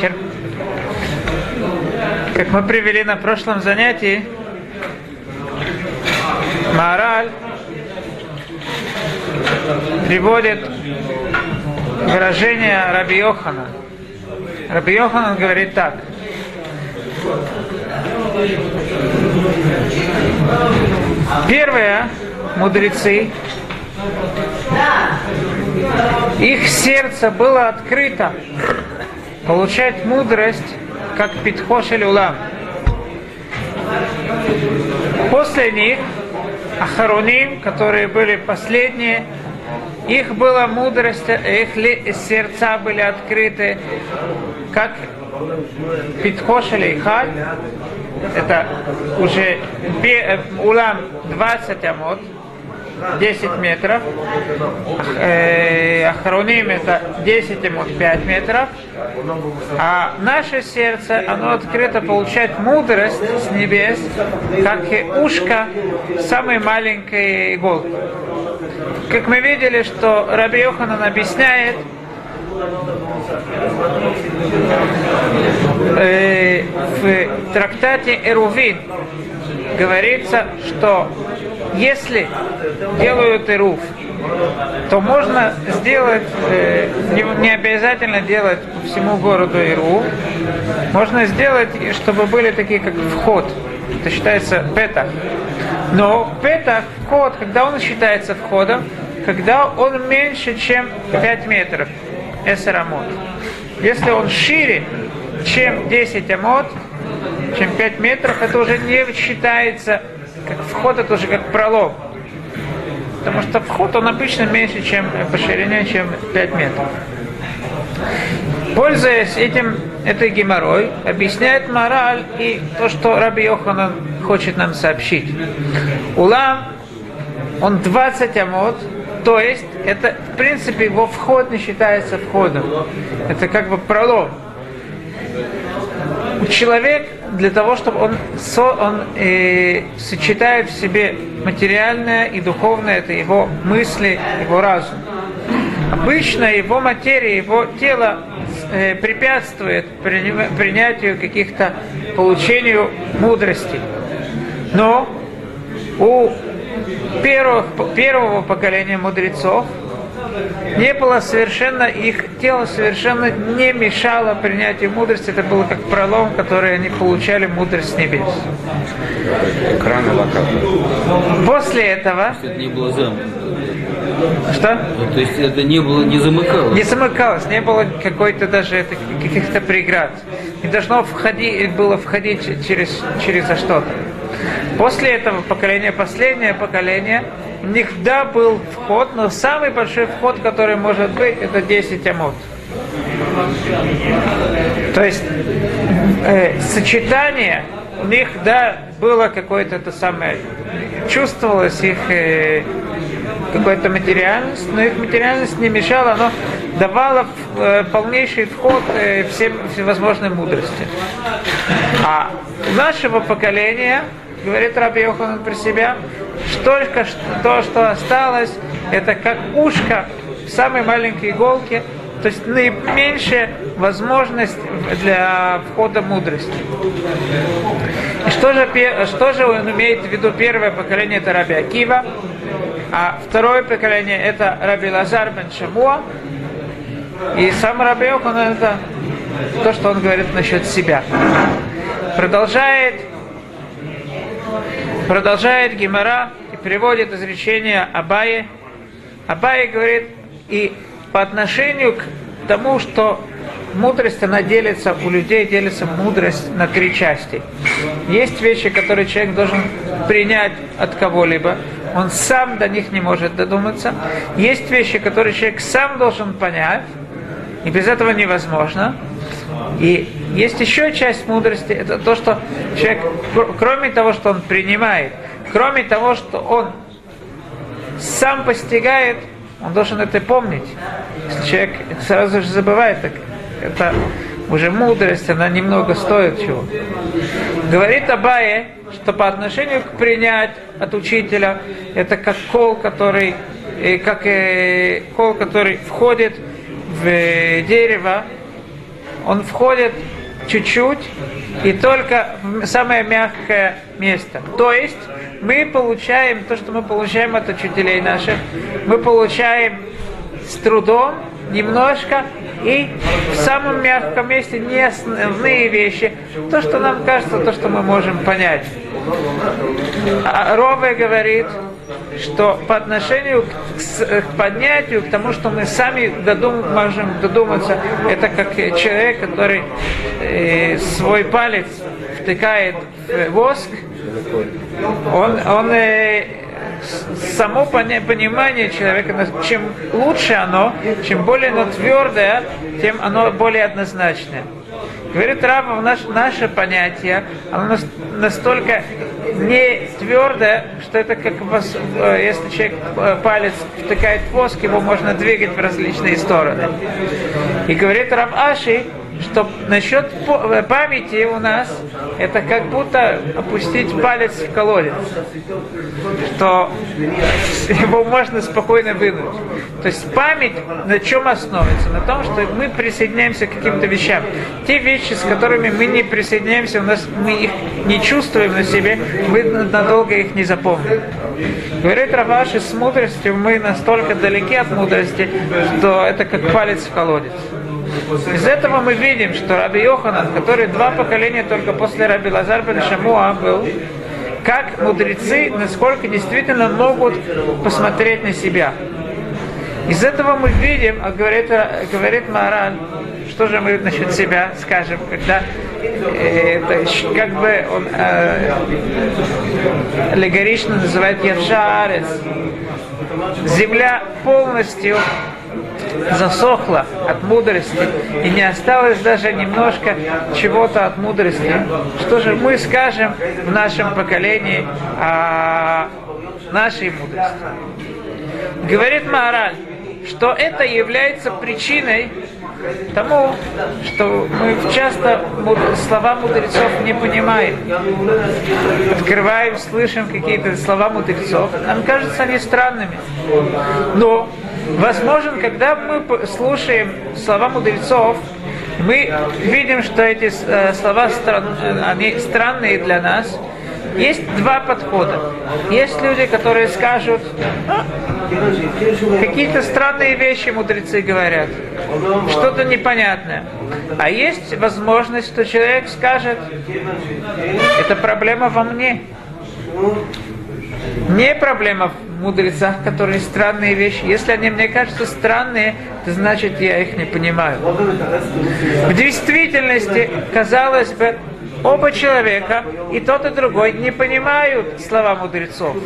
вечер. Как мы привели на прошлом занятии, Мораль приводит выражение Раби Йохана. Раби Йоханан говорит так. Первое, мудрецы, их сердце было открыто получать мудрость, как Питхош или Улам. После них Ахароним, которые были последние, их была мудрость, их сердца были открыты, как Питхош или Халь, это уже улам 20 амот, 10 метров. Э, это 10 амот 5 метров. А наше сердце, оно открыто получает мудрость с небес, как и ушко самой маленькой иголки. Как мы видели, что Раби Йоханан объясняет, э, в трактате Эрувин говорится, что если делают Эрув, то можно сделать, э, не, обязательно делать по всему городу Иру, можно сделать, чтобы были такие, как вход, это считается петах. Но петах, вход, когда он считается входом, когда он меньше, чем 5 метров, эсерамот. Если он шире, чем 10 амот, чем 5 метров, это уже не считается, как вход это уже как пролом. Потому что вход он обычно меньше, чем по ширине, чем 5 метров. Пользуясь этим, этой геморрой, объясняет мораль и то, что Раби Йоханан хочет нам сообщить. Улам, он 20 амот, то есть, это, в принципе, его вход не считается входом. Это как бы пролом. Человек для того, чтобы он, со, он э, сочетает в себе материальное и духовное, это его мысли, его разум. Обычно его материя, его тело э, препятствует принятию каких-то, получению мудрости. Но у первых, первого поколения мудрецов не было совершенно, их тело совершенно не мешало принятию мудрости. Это было как пролом, который они получали мудрость с небес. Экран и После этого... Это не было зам. Что? Ну, то есть это не было, не замыкалось? Не замыкалось, не было какой-то даже каких-то преград. Не должно входить, было входить через, через что-то. После этого поколения, последнее поколение, у них да был вход, но самый большой вход, который может быть, это 10 амот. То есть э, сочетание у них, да, было какое-то это самое, чувствовалось их э, какая-то материальность, но их материальность не мешала, но давала э, полнейший вход э, всем всевозможной мудрости. А у нашего поколения говорит Раби Йоханан про себя, что только то, что осталось, это как ушко в самой маленькой иголке, то есть наименьшая возможность для входа мудрости. И что же, что же он имеет в виду? Первое поколение это Раби Акива, а второе поколение это Раби Лазар бен Шамуа. И сам Раби Йоханан это то, что он говорит насчет себя. Продолжает Продолжает Гимара и приводит изречение Абае. Абае говорит, и по отношению к тому, что мудрость, она делится, у людей делится мудрость на три части. Есть вещи, которые человек должен принять от кого-либо, он сам до них не может додуматься. Есть вещи, которые человек сам должен понять, и без этого невозможно. И есть еще часть мудрости, это то, что человек, кроме того, что он принимает, кроме того, что он сам постигает, он должен это помнить. Если человек сразу же забывает, так это уже мудрость, она немного стоит чего. Говорит Абае, что по отношению к принять от учителя, это как кол, который, э, как э, кол, который входит в дерево, он входит чуть-чуть и только в самое мягкое место. То есть мы получаем то, что мы получаем от учителей наших, мы получаем с трудом немножко и в самом мягком месте не основные вещи, то, что нам кажется, то, что мы можем понять. А Рове говорит, что по отношению к, к поднятию, к тому, что мы сами додум, можем додуматься, это как человек, который э, свой палец втыкает в воск, он, он э, само понимание человека, чем лучше оно, чем более оно твердое, тем оно более однозначное. Говорит Раба, наш, наше понятие, оно настолько не твердое, что это как вас, э, если человек э, палец втыкает в воск, его можно двигать в различные стороны. И говорит Раб Аши, что насчет э, памяти у нас это как будто опустить палец в колодец, что его можно спокойно вынуть. То есть память на чем основывается? На том, что мы присоединяемся к каким-то вещам. Те вещи, с которыми мы не присоединяемся, у нас мы их не чувствуем на себе, мы надолго их не запомним. Говорит Раваши, с мудростью мы настолько далеки от мудрости, что это как палец в колодец. Из этого мы видим, что Раби Йоханан, который два поколения только после Раби Лазар бен Шамуа был, как мудрецы, насколько действительно могут посмотреть на себя. Из этого мы видим, а говорит, говорит Маран, что же мы насчет себя скажем, когда э, это, как бы он э, аллегорично называет Явшарец. Земля полностью засохла от мудрости и не осталось даже немножко чего-то от мудрости, что же мы скажем в нашем поколении о нашей мудрости? Говорит Маораль, что это является причиной тому, что мы часто слова мудрецов не понимаем. Открываем, слышим какие-то слова мудрецов, нам кажется они странными. Но возможно, когда мы слушаем слова мудрецов, мы видим, что эти э, слова они странные для нас. Есть два подхода. Есть люди, которые скажут, а, какие-то странные вещи мудрецы говорят, что-то непонятное. А есть возможность, что человек скажет, это проблема во мне. Не проблема мудрецах, которые странные вещи. Если они мне кажутся странные, то значит я их не понимаю. В действительности, казалось бы, оба человека, и тот, и другой, не понимают слова мудрецов.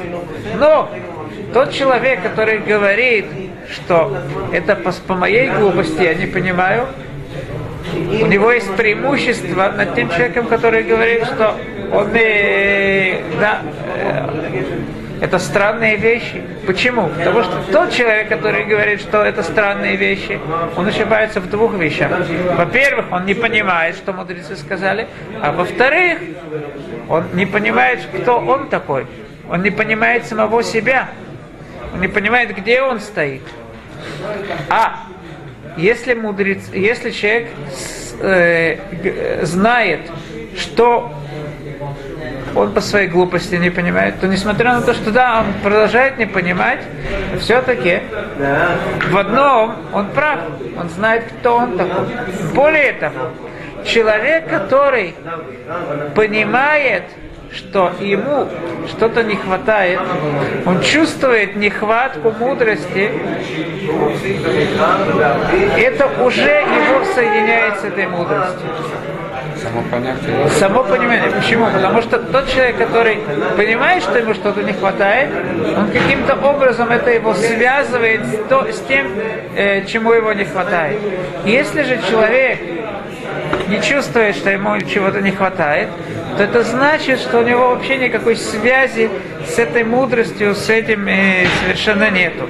Но тот человек, который говорит, что это по, по моей глупости, я не понимаю, у него есть преимущество над тем человеком, который говорит, что он э, да, это странные вещи. Почему? Потому что тот человек, который говорит, что это странные вещи, он ошибается в двух вещах. Во-первых, он не понимает, что мудрецы сказали, а во-вторых, он не понимает, кто он такой. Он не понимает самого себя. Он не понимает, где он стоит. А если мудрец, если человек э, знает, что он по своей глупости не понимает, то несмотря на то, что да, он продолжает не понимать, все-таки в одном он прав, он знает, кто он такой. Более того, человек, который понимает, что ему что-то не хватает, он чувствует нехватку мудрости, это уже его соединяет с этой мудростью. Само понятие. Само понимание. Почему? Потому что тот человек, который понимает, что ему что-то не хватает, он каким-то образом это его связывает с, то, с тем, э, чему его не хватает. Если же человек не чувствует, что ему чего-то не хватает, то это значит, что у него вообще никакой связи с этой мудростью, с этим э, совершенно нету.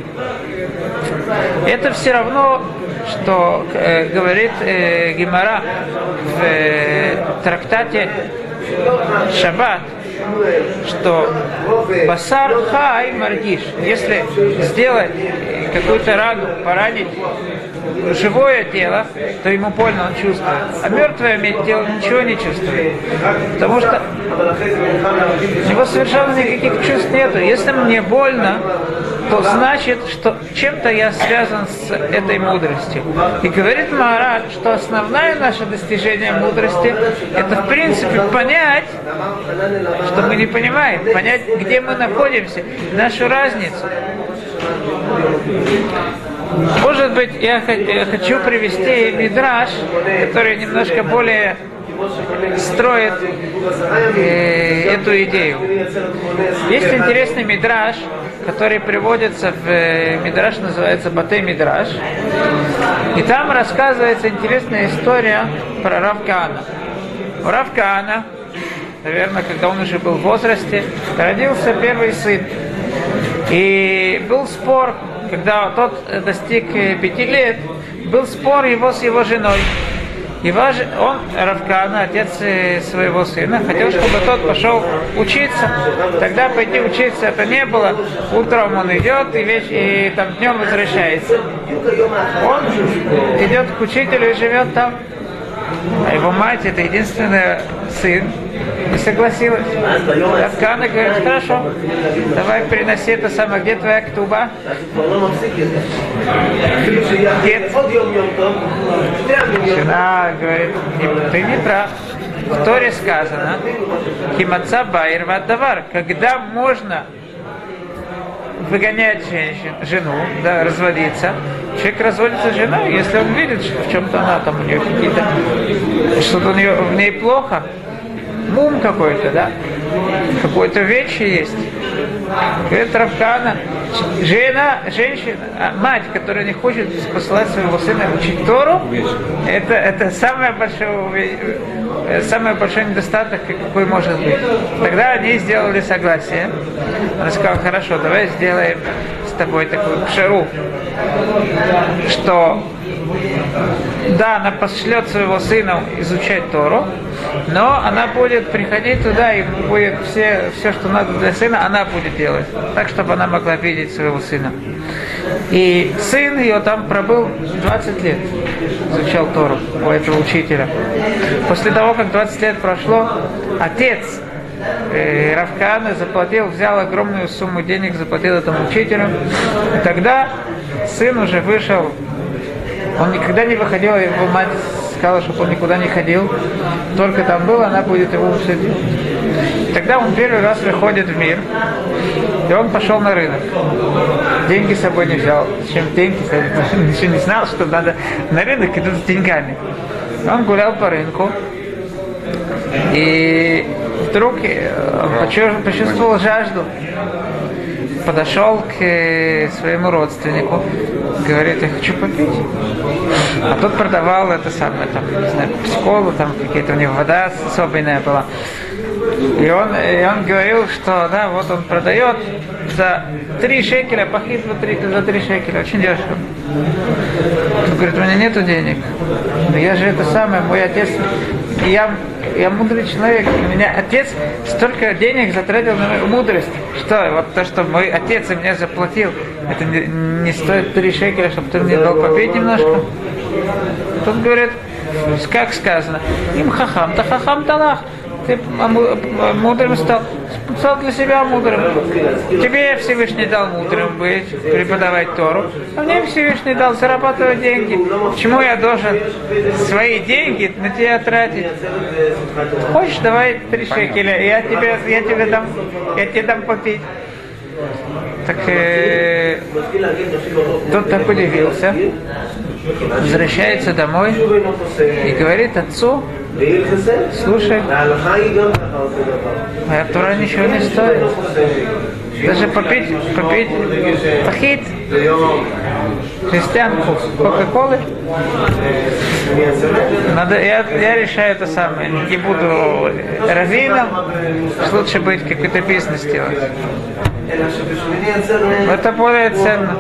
Это все равно что э, говорит э, Гимара в э, трактате Шаббат, что басар хай маргиш, если сделать какую-то рану поранить живое тело, то ему больно, он чувствует. А мертвое тело ничего не чувствует. Потому что у него совершенно никаких чувств нету. Если мне больно, то значит, что чем-то я связан с этой мудростью. И говорит Маharaj, что основное наше достижение мудрости, это в принципе понять, что мы не понимаем, понять, где мы находимся, нашу разницу. Может быть, я хочу привести мидраж, который немножко более строит э, эту идею. Есть интересный мидраж, который приводится в э, мидраж, называется Батей Мидраж. И там рассказывается интересная история про Равкана. У Равкана, наверное, когда он уже был в возрасте, родился первый сын. И был спор, когда тот достиг э, пяти лет, был спор его с его женой. И важ, он, Равкана, отец своего сына, хотел, чтобы тот пошел учиться. Тогда пойти учиться это не было. Утром он идет и, веч... и там днем возвращается. Он идет к учителю и живет там. А его мать это единственный сын, и согласилась. Равкана говорит, хорошо, давай приноси это самое, где твоя ктуба? Дед. Жена говорит, ты не прав. В Торе сказано, Химаца Байер Вадавар, когда можно выгонять женщин, жену, да, разводиться. Человек разводится с женой, если он видит, что в чем-то она там у нее какие-то, что-то у нее в ней плохо, мум какой-то, да, какой-то вещи есть. Говорит Равкана, жена, женщина, а мать, которая не хочет посылать своего сына учить Тору, это, это самое большое, самый большой недостаток, какой может быть. Тогда они сделали согласие. Она сказала, хорошо, давай сделаем с тобой такую пшеру, что да, она пошлет своего сына изучать Тору, но она будет приходить туда и будет все, все, что надо для сына, она будет делать, так, чтобы она могла видеть своего сына. И сын ее там пробыл 20 лет, изучал Тору у этого учителя. После того, как 20 лет прошло, отец э, Равкана заплатил, взял огромную сумму денег, заплатил этому учителю. И тогда сын уже вышел он никогда не выходил, его мать сказала, чтобы он никуда не ходил. Только там был, она будет его делать. Тогда он первый раз выходит в мир, и он пошел на рынок. Деньги с собой не взял. Чем деньги? Он еще не знал, что надо на рынок идут с деньгами. Он гулял по рынку, и вдруг э, он почувствовал жажду подошел к э, своему родственнику, говорит, я хочу попить. А тот продавал это самое, там, не знаю, псиколу, там какие-то у него вода особенная была. И он, и он говорил, что да, вот он продает за три шекеля, пахит за три, за три шекеля, очень дешево. Он говорит, у меня нету денег. Но я же это самое, мой отец, я, я мудрый человек, у меня отец столько денег затратил на мою мудрость, что вот то, что мой отец мне заплатил, это не, не стоит три шекеля, чтобы ты мне дал попить немножко. Тут говорит, как сказано, им хахам, та хахам талах ты мудрым стал, стал для себя мудрым. Тебе Всевышний дал мудрым быть, преподавать Тору, а мне Всевышний дал зарабатывать деньги. Почему я должен свои деньги на тебя тратить? Хочешь, давай три шекеля, я тебе, я тебе дам, я тебе дам попить. Так э, тот так удивился, возвращается домой и говорит отцу, слушай, моя Тура ничего не стоит. Даже попить, попить пахит, христианку Кока-Колы. Надо, я, я решаю это самое. Не буду раввином, лучше быть какой-то бизнес делать. Это более ценно.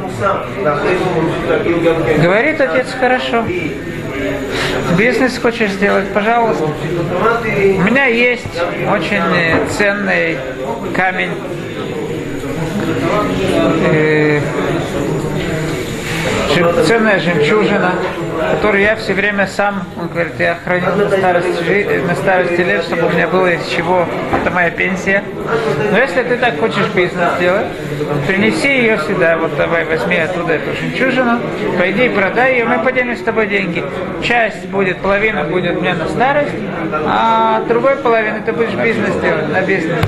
Говорит отец хорошо. Бизнес хочешь сделать, пожалуйста. У меня есть очень ценный камень. Э, ценная жемчужина, которую я все время сам, он говорит, я хранил на старости, на старости лет, чтобы у меня было из чего, это моя пенсия. Но если ты так хочешь бизнес делать, принеси ее сюда, вот давай возьми оттуда эту жемчужину, пойди продай ее, мы поделим с тобой деньги. Часть будет, половина будет мне на старость, а другой половиной ты будешь бизнес делать, на бизнес.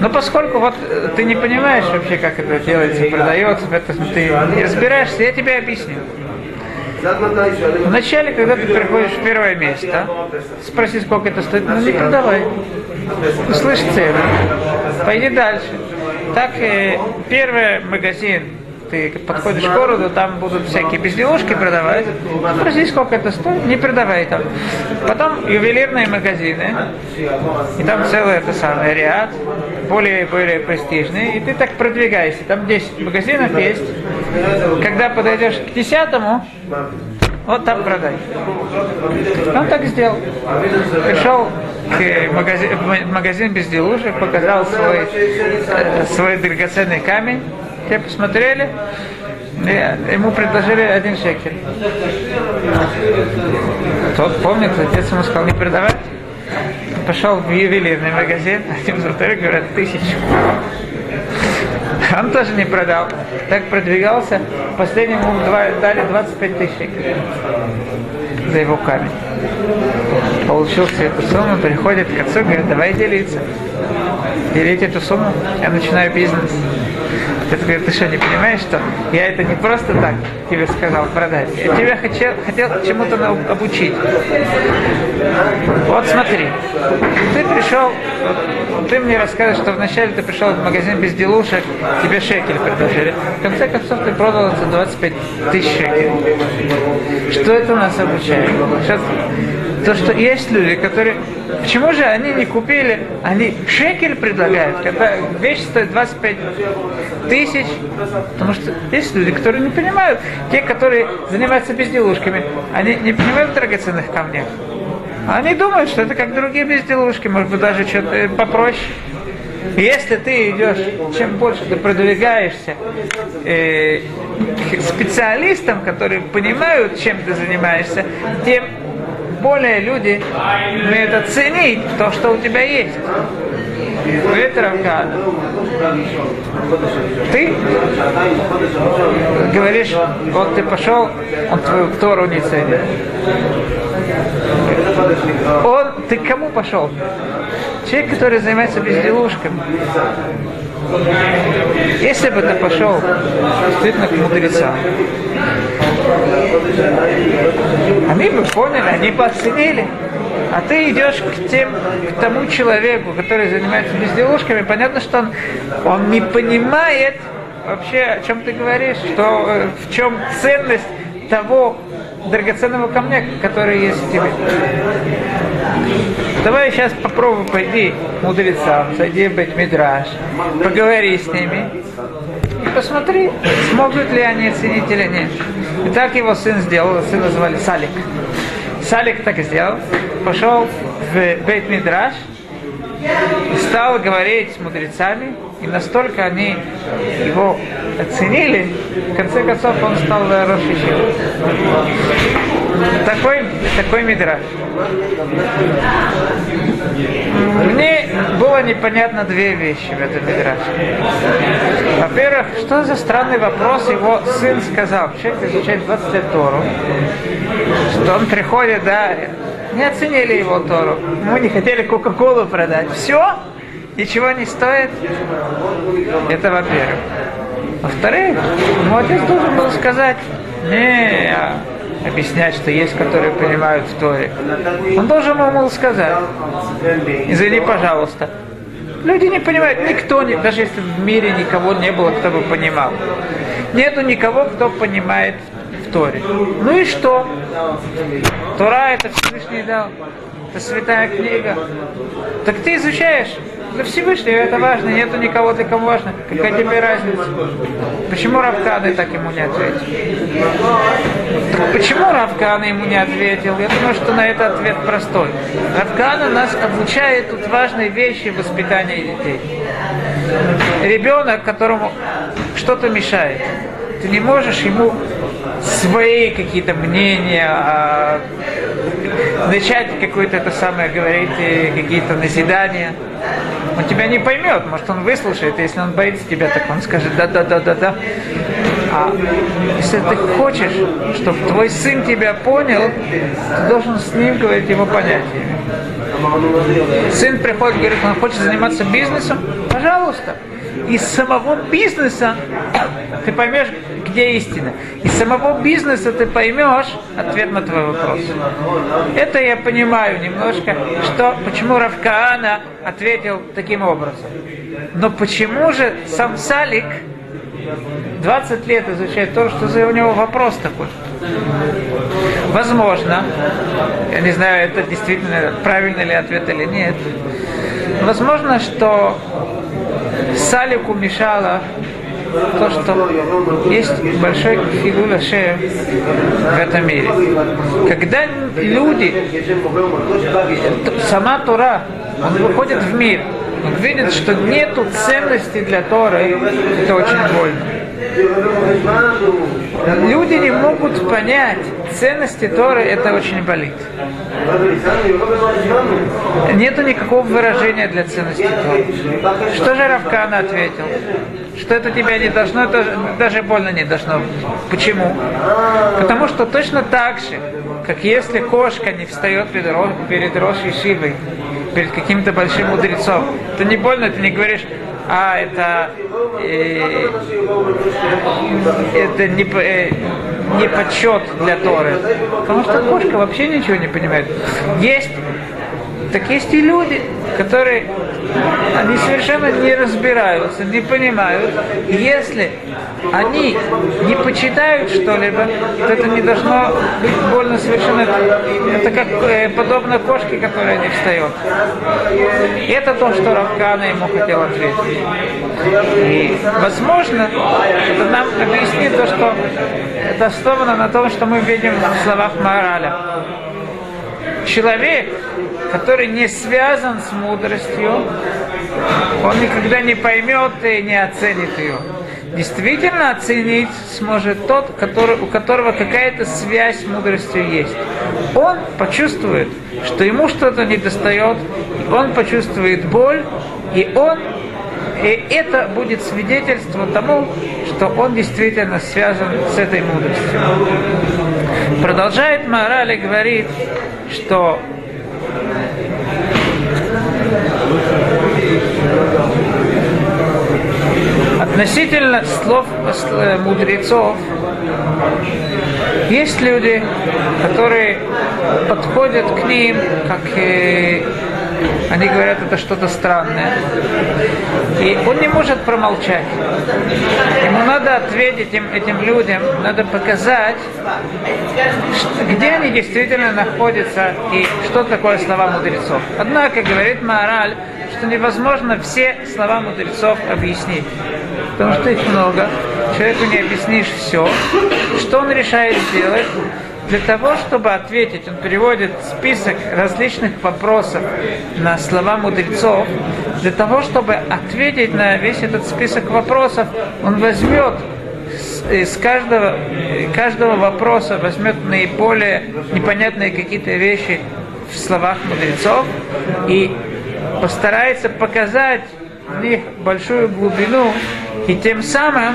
Но поскольку вот э, ты не понимаешь вообще, как это делается, продается, в этом ты разбираешься, я тебе объясню. Вначале, когда ты приходишь в первое место, спроси, сколько это стоит, ну не продавай. Услышь цену. Пойди дальше. Так, э, первый магазин, ты подходишь к городу, там будут всякие безделушки продавать. Спроси, сколько это стоит, не продавай там. Потом ювелирные магазины, и там целый это самый ряд, более и более престижные, и ты так продвигаешься. Там 10 магазинов есть. Когда подойдешь к десятому, вот там продай. Он так сделал. Пришел к магазин, магазин безделушек, показал свой, э, свой драгоценный камень. Те посмотрели, ему предложили один шекель. Тот помнит, отец ему сказал не продавать. Пошел в ювелирный магазин, один за второй говорят тысячу. Он тоже не продал. Так продвигался. Последнему ему два- дали 25 тысяч за его камень. Получил всю эту сумму, приходит к отцу, говорит, давай делиться. Делить эту сумму, я начинаю бизнес. Отец говорит, ты что, не понимаешь, что я это не просто так тебе сказал продать. Я тебя хотел, хотел чему-то обучить. Вот смотри, ты пришел, ты мне рассказываешь, что вначале ты пришел в магазин безделушек, тебе шекель предложили. В конце концов ты продал за 25 тысяч шекелей. Что это нас обучает? Сейчас, то, что есть люди, которые... Почему же они не купили, они шекель предлагают, когда вещь стоит 25 тысяч, потому что есть люди, которые не понимают, те, которые занимаются безделушками, они не понимают драгоценных камнях. Они думают, что это как другие безделушки, может быть, даже что-то попроще. Если ты идешь, чем больше ты продвигаешься э, специалистам, которые понимают, чем ты занимаешься, тем более люди умеют оценить то, что у тебя есть. Говорит ты говоришь, вот ты пошел, он твою Тору не ценит. Он, ты к кому пошел? Человек, который занимается безделушками. Если бы ты пошел действительно к мудрецам, они бы поняли, они бы оценили. А ты идешь к, тем, к тому человеку, который занимается безделушками, понятно, что он, он не понимает вообще, о чем ты говоришь, что, э, в чем ценность того драгоценного камня, который есть в тебе. Давай сейчас попробуй пойди мудрецам, зайди в Бет-Мидраш, поговори с ними и посмотри, смогут ли они оценить или нет. И так его сын сделал, сына звали Салик. Салик так и сделал, пошел в Бейт-Мидраш, и стал говорить с мудрецами, и настолько они его оценили, в конце концов он стал Рошишем. Такой, такой мидраж. Мне было непонятно две вещи в этом мидраше. Во-первых, что за странный вопрос его сын сказал. Человек изучает 20 лет Тору, что он приходит, да, не оценили его Тору. Ему не хотели Кока-Колу продать. Все, ничего не стоит. Это во-первых. Во-вторых, ему отец должен был сказать, не, объяснять, что есть, которые понимают в Торе. Он должен ему сказать, извини, пожалуйста, Люди не понимают, никто, не, даже если в мире никого не было, кто бы понимал. Нету никого, кто понимает в Торе. Ну и что? Тора это Всевышний дал. Это святая книга. Так ты изучаешь. Для Всевышнего это важно, нету никого, для кого важно. Какая тебе разница? Почему Равканы так ему не ответил? Так почему Равкана ему не ответил? Я думаю, что на это ответ простой. Равкана нас обучает тут важные вещи в воспитании детей. Ребенок, которому что-то мешает. ты не можешь ему свои какие-то мнения, а, начать какое-то это самое говорить, э, какие-то назидания. Он тебя не поймет, может он выслушает, если он боится тебя, так он скажет да-да-да-да-да. А если ты хочешь, чтобы твой сын тебя понял, ты должен с ним говорить его понятиями. Сын приходит, говорит, он хочет заниматься бизнесом, пожалуйста. Из самого бизнеса ты поймешь, где истина. Из самого бизнеса ты поймешь ответ на твой вопрос. Это я понимаю немножко, что почему Равкаана ответил таким образом. Но почему же сам Салик 20 лет изучает то, что за у него вопрос такой? Возможно, я не знаю, это действительно правильный ли ответ или нет, возможно, что Салику мешало то, что есть большой фигура шея в этом мире. Когда люди, сама Тура, он выходит в мир, он видит, что нету ценности для Торы, это очень больно. Люди не могут понять ценности Торы, это очень болит. Нету никакого выражения для ценности Торы. Что же Равкана ответил? Что это тебя не должно, это даже больно не должно. Почему? Потому что точно так же, как если кошка не встает перед, перед Рошей Шивой, перед каким-то большим мудрецом, то не больно, ты не говоришь, а это, э, это не, э, не подсчет для Торы. Потому что кошка вообще ничего не понимает. Есть, так есть и люди, которые они совершенно не разбираются, не понимают. Если они не почитают что-либо, то это не должно быть больно совершенно. Это как э, подобно кошке, которая не встает. Это то, что Равкана ему хотел ответить. И, возможно, это нам объяснит то, что это основано на том, что мы видим в словах Мораля. Человек, который не связан с мудростью, он никогда не поймет и не оценит ее. Действительно оценить сможет тот, который, у которого какая-то связь с мудростью есть. Он почувствует, что ему что-то не достает, он почувствует боль, и он и это будет свидетельство тому, что он действительно связан с этой мудростью. Продолжает Мораль и говорит, что Относительно слов э, мудрецов, есть люди, которые подходят к ним, как э, они говорят, это что-то странное. И он не может промолчать. Ему надо ответить им, этим людям, надо показать, где они действительно находятся и что такое слова мудрецов. Однако, говорит Маораль, что невозможно все слова мудрецов объяснить. Потому что их много, человеку не объяснишь все. Что он решает сделать? Для того, чтобы ответить, он переводит список различных вопросов на слова мудрецов. Для того, чтобы ответить на весь этот список вопросов, он возьмет из каждого, каждого вопроса возьмет наиболее непонятные какие-то вещи в словах мудрецов и постарается показать в них большую глубину, и тем самым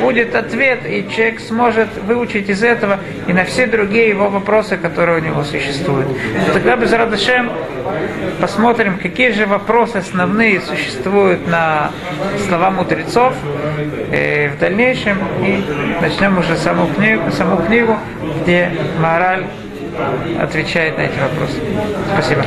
будет ответ, и человек сможет выучить из этого и на все другие его вопросы, которые у него существуют. Тогда без Радашем посмотрим, какие же вопросы основные существуют на слова мудрецов э, в дальнейшем, и начнем уже саму книгу, саму книгу где мораль отвечает на эти вопросы. Спасибо.